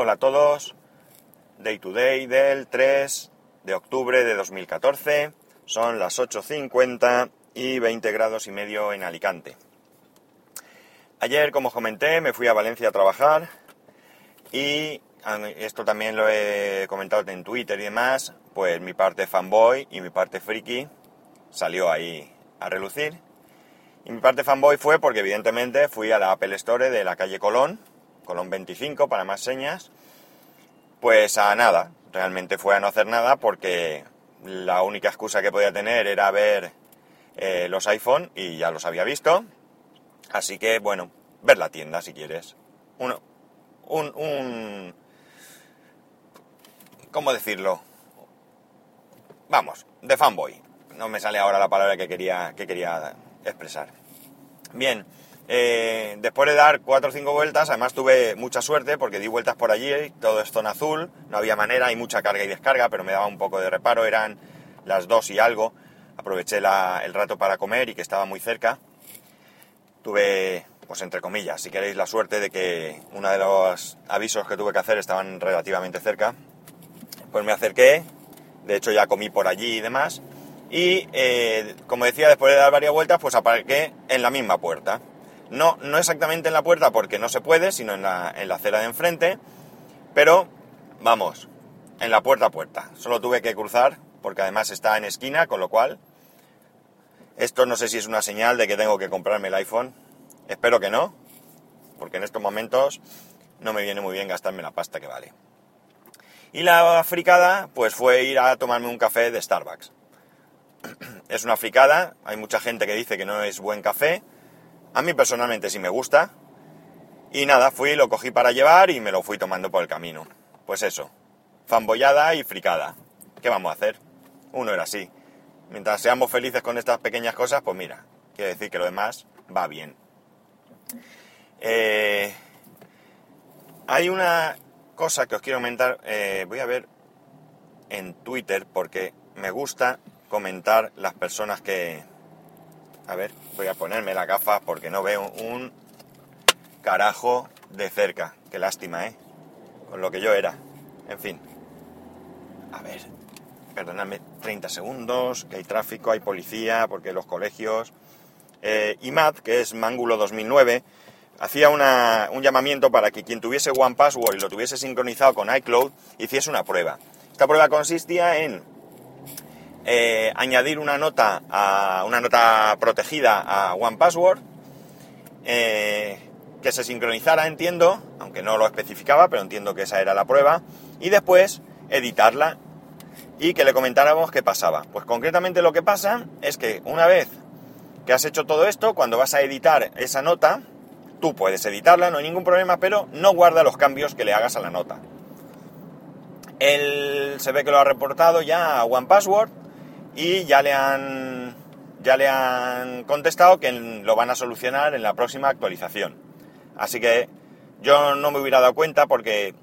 Hola a todos, Day to Day del 3 de octubre de 2014, son las 8.50 y 20 grados y medio en Alicante. Ayer, como comenté, me fui a Valencia a trabajar y esto también lo he comentado en Twitter y demás, pues mi parte fanboy y mi parte friki salió ahí a relucir. Y mi parte fanboy fue porque evidentemente fui a la Apple Store de la calle Colón, Colón 25 para más señas, pues a nada, realmente fue a no hacer nada porque la única excusa que podía tener era ver eh, los iPhone y ya los había visto. Así que bueno, ver la tienda si quieres. Uno, un, un, ¿cómo decirlo? Vamos, de fanboy. No me sale ahora la palabra que quería, que quería expresar. Bien, eh, después de dar cuatro o cinco vueltas, además tuve mucha suerte porque di vueltas por allí, todo es zona azul, no había manera, hay mucha carga y descarga, pero me daba un poco de reparo, eran las dos y algo, aproveché el rato para comer y que estaba muy cerca. Tuve pues entre comillas, si queréis la suerte de que uno de los avisos que tuve que hacer estaban relativamente cerca, pues me acerqué, de hecho ya comí por allí y demás, y eh, como decía, después de dar varias vueltas, pues aparqué en la misma puerta. No, no exactamente en la puerta porque no se puede, sino en la, en la acera de enfrente, pero vamos, en la puerta a puerta. Solo tuve que cruzar porque además está en esquina, con lo cual esto no sé si es una señal de que tengo que comprarme el iPhone Espero que no, porque en estos momentos no me viene muy bien gastarme la pasta que vale. Y la fricada, pues fue ir a tomarme un café de Starbucks. Es una fricada, hay mucha gente que dice que no es buen café. A mí personalmente sí me gusta. Y nada, fui, lo cogí para llevar y me lo fui tomando por el camino. Pues eso, fanboyada y fricada. ¿Qué vamos a hacer? Uno era así. Mientras seamos felices con estas pequeñas cosas, pues mira, quiere decir que lo demás va bien. Eh, hay una cosa que os quiero comentar. Eh, voy a ver en Twitter porque me gusta comentar las personas que... A ver, voy a ponerme la gafa porque no veo un carajo de cerca. Qué lástima, ¿eh? Con lo que yo era. En fin. A ver, perdonadme 30 segundos, que hay tráfico, hay policía, porque los colegios... Eh, IMAD, que es Mangulo 2009, hacía un llamamiento para que quien tuviese One Password y lo tuviese sincronizado con iCloud hiciese una prueba. Esta prueba consistía en eh, añadir una nota, a, una nota protegida a One Password, eh, que se sincronizara, entiendo, aunque no lo especificaba, pero entiendo que esa era la prueba, y después editarla y que le comentáramos qué pasaba. Pues concretamente lo que pasa es que una vez que has hecho todo esto, cuando vas a editar esa nota, tú puedes editarla, no hay ningún problema, pero no guarda los cambios que le hagas a la nota. Él se ve que lo ha reportado ya a OnePassword y ya le han ya le han contestado que lo van a solucionar en la próxima actualización. Así que yo no me hubiera dado cuenta porque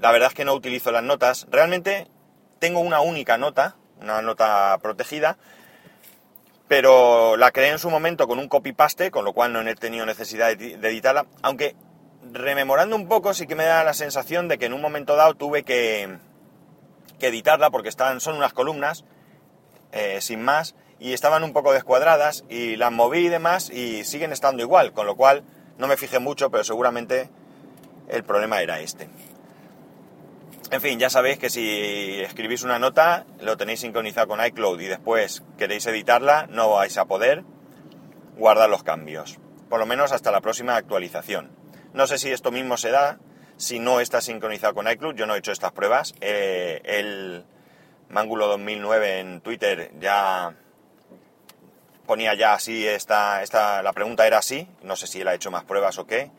la verdad es que no utilizo las notas. Realmente tengo una única nota, una nota protegida, pero la creé en su momento con un copy-paste, con lo cual no he tenido necesidad de, editarla, aunque rememorando un poco sí que me da la sensación de que en un momento dado tuve que, editarla porque están, son unas columnas, eh, sin más, y estaban un poco descuadradas y las moví y demás y siguen estando igual, con lo cual no me fijé mucho, pero seguramente el problema era este. En fin, ya sabéis que si escribís una nota, lo tenéis sincronizado con iCloud y después queréis editarla, no vais a poder guardar los cambios. Por lo menos hasta la próxima actualización. No sé si esto mismo se da si no está sincronizado con iCloud. Yo no he hecho estas pruebas. Eh, el Mangulo 2009 en Twitter ya ponía ya así, esta, esta, la pregunta era así. No sé si él ha hecho más pruebas o qué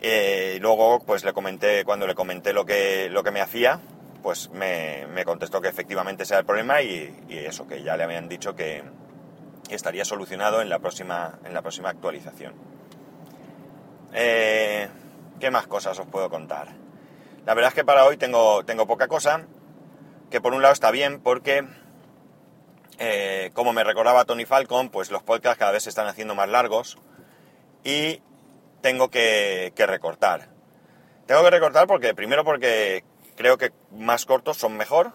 eh, y luego, pues le comenté, cuando le comenté lo que, lo que me hacía, pues me, contestó que efectivamente ese era el problema y, eso, que ya le habían dicho que estaría solucionado en la próxima, en la próxima actualización. Eh, ¿Qué más cosas os puedo contar? La verdad es que para hoy tengo, tengo poca cosa, que por un lado está bien porque, eh, como me recordaba Tony Falcon, pues los podcasts cada vez se están haciendo más largos y tengo que, recortar. Tengo que recortar porque, primero porque creo que más cortos son mejor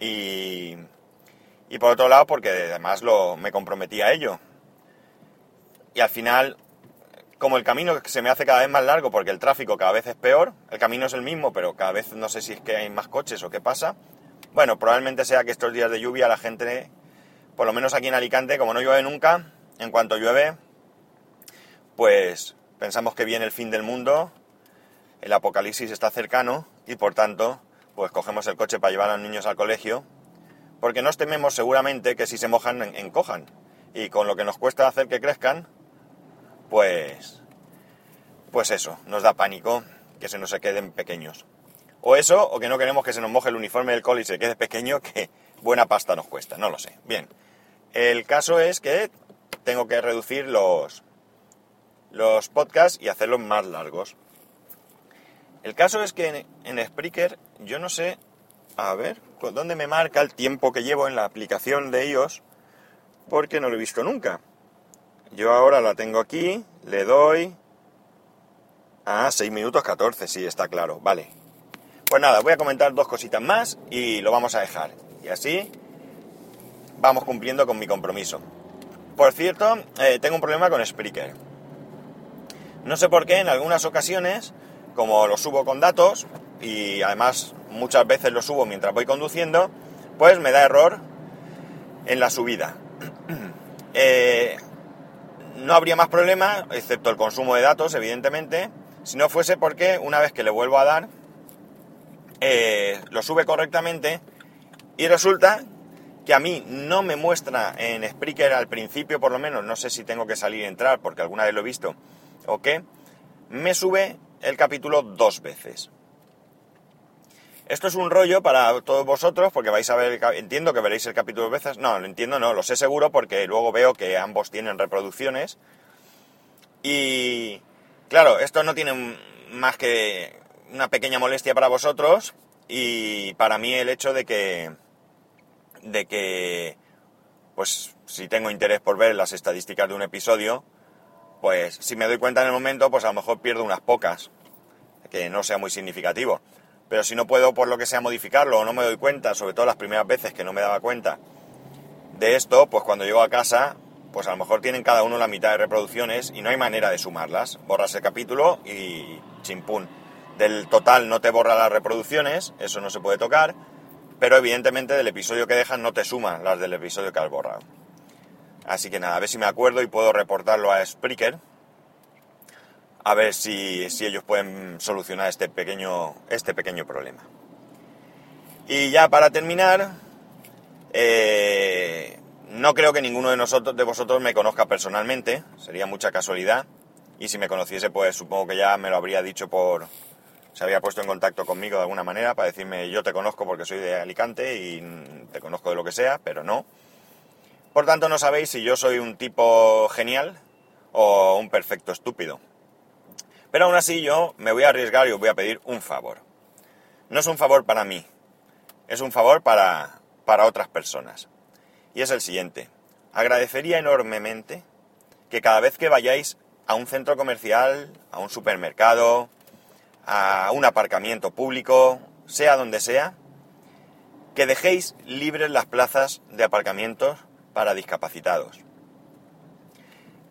y, y por otro lado porque además lo, me comprometí a ello. Y al final, como el camino se me hace cada vez más largo porque el tráfico cada vez es peor, el camino es el mismo, pero cada vez no sé si es que hay más coches o qué pasa. Bueno, probablemente sea que estos días de lluvia la gente, por lo menos aquí en Alicante, como no llueve nunca, en cuanto llueve, pues pensamos que viene el fin del mundo, el apocalipsis está cercano y por tanto, pues cogemos el coche para llevar a los niños al colegio, porque nos tememos seguramente que si se mojan encojan. Y con lo que nos cuesta hacer que crezcan, pues pues eso, nos da pánico que se nos queden pequeños. O eso, o que no queremos que se nos moje el uniforme del cole y se quede pequeño, que buena pasta nos cuesta, no lo sé. Bien, el caso es que tengo que reducir los, los podcasts y hacerlos más largos. El caso es que en, en Spreaker yo no sé, a ver, ¿dónde me marca el tiempo que llevo en la aplicación de iOS? Porque no lo he visto nunca. Yo ahora la tengo aquí, le doy... Ah, 6 minutos 14, sí, está claro, vale. Pues nada, voy a comentar dos cositas más y lo vamos a dejar. Y así vamos cumpliendo con mi compromiso. Por cierto, eh, tengo un problema con Spreaker. No sé por qué en algunas ocasiones, como lo subo con datos, y además muchas veces lo subo mientras voy conduciendo, pues me da error en la subida. Eh, no habría más problema, excepto el consumo de datos, evidentemente, si no fuese porque una vez que le vuelvo a dar, eh, lo sube correctamente y resulta que a mí no me muestra en Spreaker al principio, por lo menos, no sé si tengo que salir y entrar porque alguna vez lo he visto o qué, me sube el capítulo dos veces. Esto es un rollo para todos vosotros porque vais a ver, entiendo que veréis el capítulo dos veces, no, lo entiendo, no, lo sé seguro porque luego veo que ambos tienen reproducciones y claro, esto no tiene más que una pequeña molestia para vosotros y para mí el hecho de que de que pues si tengo interés por ver las estadísticas de un episodio, pues si me doy cuenta en el momento, pues a lo mejor pierdo unas pocas, que no sea muy significativo. Pero si no puedo por lo que sea modificarlo o no me doy cuenta, sobre todo las primeras veces que no me daba cuenta de esto, pues cuando llego a casa, pues a lo mejor tienen cada uno la mitad de reproducciones y no hay manera de sumarlas. Borras el capítulo y chimpún. Del total no te borra las reproducciones, eso no se puede tocar, pero evidentemente del episodio que dejan no te suman las del episodio que has borrado. Así que nada, a ver si me acuerdo y puedo reportarlo a Spreaker. A ver si, ellos pueden solucionar este pequeño, este pequeño problema. Y ya para terminar, eh, no creo que ninguno de nosotros, de vosotros, me conozca personalmente. Sería mucha casualidad. Y si me conociese, pues supongo que ya me lo habría dicho por, se había puesto en contacto conmigo de alguna manera para decirme yo te conozco porque soy de Alicante y te conozco de lo que sea, pero no. Por tanto, no sabéis si yo soy un tipo genial o un perfecto estúpido. Pero aún así yo me voy a arriesgar y os voy a pedir un favor. No es un favor para mí, es un favor para, para otras personas. Y es el siguiente. Agradecería enormemente que cada vez que vayáis a un centro comercial, a un supermercado, a un aparcamiento público, sea donde sea, que dejéis libres las plazas de aparcamientos para discapacitados.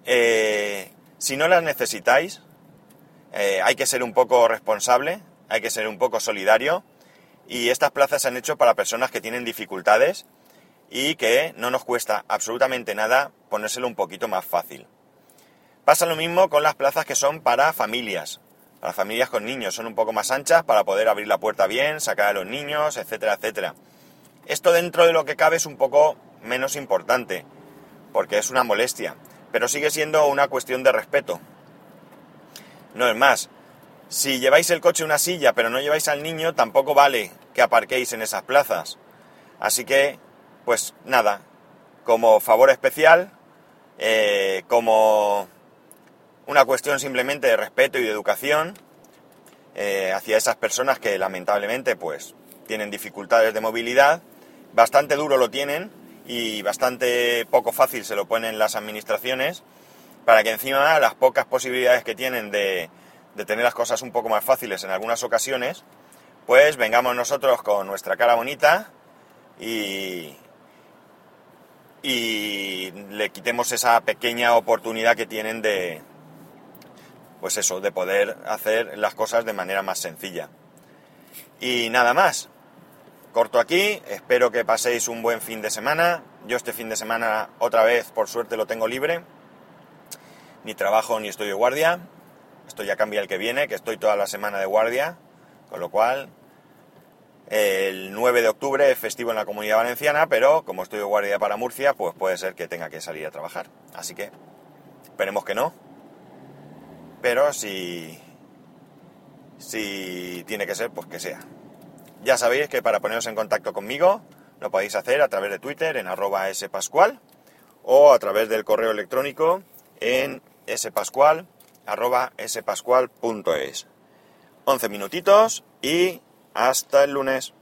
Eh, si no las necesitáis, eh, hay que ser un poco responsable, hay que ser un poco solidario y estas plazas se han hecho para personas que tienen dificultades y que no nos cuesta absolutamente nada ponérselo un poquito más fácil. Pasa lo mismo con las plazas que son para familias, para familias con niños son un poco más anchas para poder abrir la puerta bien, sacar a los niños, etcétera, etcétera. Esto dentro de lo que cabe es un poco menos importante, porque es una molestia, pero sigue siendo una cuestión de respeto. No es más, si lleváis el coche una silla pero no lleváis al niño, tampoco vale que aparquéis en esas plazas. Así que, pues nada, como favor especial, eh, como una cuestión simplemente de respeto y de educación eh, hacia esas personas que lamentablemente pues tienen dificultades de movilidad, bastante duro lo tienen y bastante poco fácil se lo ponen las administraciones para que encima las pocas posibilidades que tienen de, de tener las cosas un poco más fáciles en algunas ocasiones, pues vengamos nosotros con nuestra cara bonita y, y le quitemos esa pequeña oportunidad que tienen de, pues eso, de poder hacer las cosas de manera más sencilla. Y nada más. Corto aquí, espero que paséis un buen fin de semana. Yo este fin de semana otra vez, por suerte, lo tengo libre. Ni trabajo ni estoy de guardia. Esto ya cambia el que viene, que estoy toda la semana de guardia. Con lo cual, el 9 de octubre es festivo en la comunidad valenciana, pero como estoy de guardia para Murcia, pues puede ser que tenga que salir a trabajar. Así que esperemos que no. Pero si, si tiene que ser, pues que sea. Ya sabéis que para poneros en contacto conmigo lo podéis hacer a través de Twitter en arroba spascual o a través del correo electrónico en spascual arroba spascual.es. 11 minutitos y hasta el lunes.